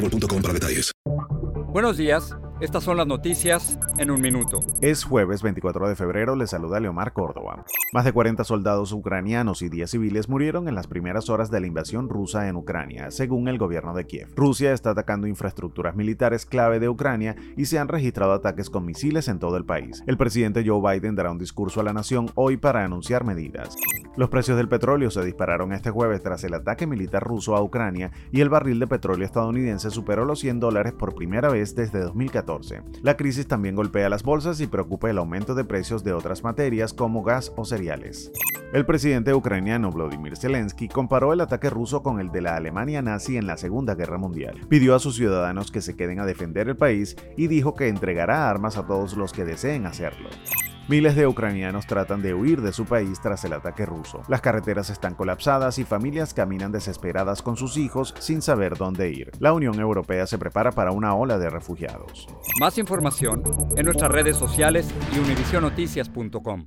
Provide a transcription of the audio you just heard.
boostmobile.com para detalles. Buenos días. Estas son las noticias en un minuto. Es jueves 24 de febrero, le saluda Leomar Córdoba. Más de 40 soldados ucranianos y 10 civiles murieron en las primeras horas de la invasión rusa en Ucrania, según el gobierno de Kiev. Rusia está atacando infraestructuras militares clave de Ucrania y se han registrado ataques con misiles en todo el país. El presidente Joe Biden dará un discurso a la nación hoy para anunciar medidas. Los precios del petróleo se dispararon este jueves tras el ataque militar ruso a Ucrania y el barril de petróleo estadounidense superó los 100 dólares por primera vez desde 2014. La crisis también golpea las bolsas y preocupa el aumento de precios de otras materias como gas o cereales. El presidente ucraniano Vladimir Zelensky comparó el ataque ruso con el de la Alemania nazi en la Segunda Guerra Mundial. Pidió a sus ciudadanos que se queden a defender el país y dijo que entregará armas a todos los que deseen hacerlo. Miles de ucranianos tratan de huir de su país tras el ataque ruso. Las carreteras están colapsadas y familias caminan desesperadas con sus hijos sin saber dónde ir. La Unión Europea se prepara para una ola de refugiados. Más información en nuestras redes sociales y univisionoticias.com.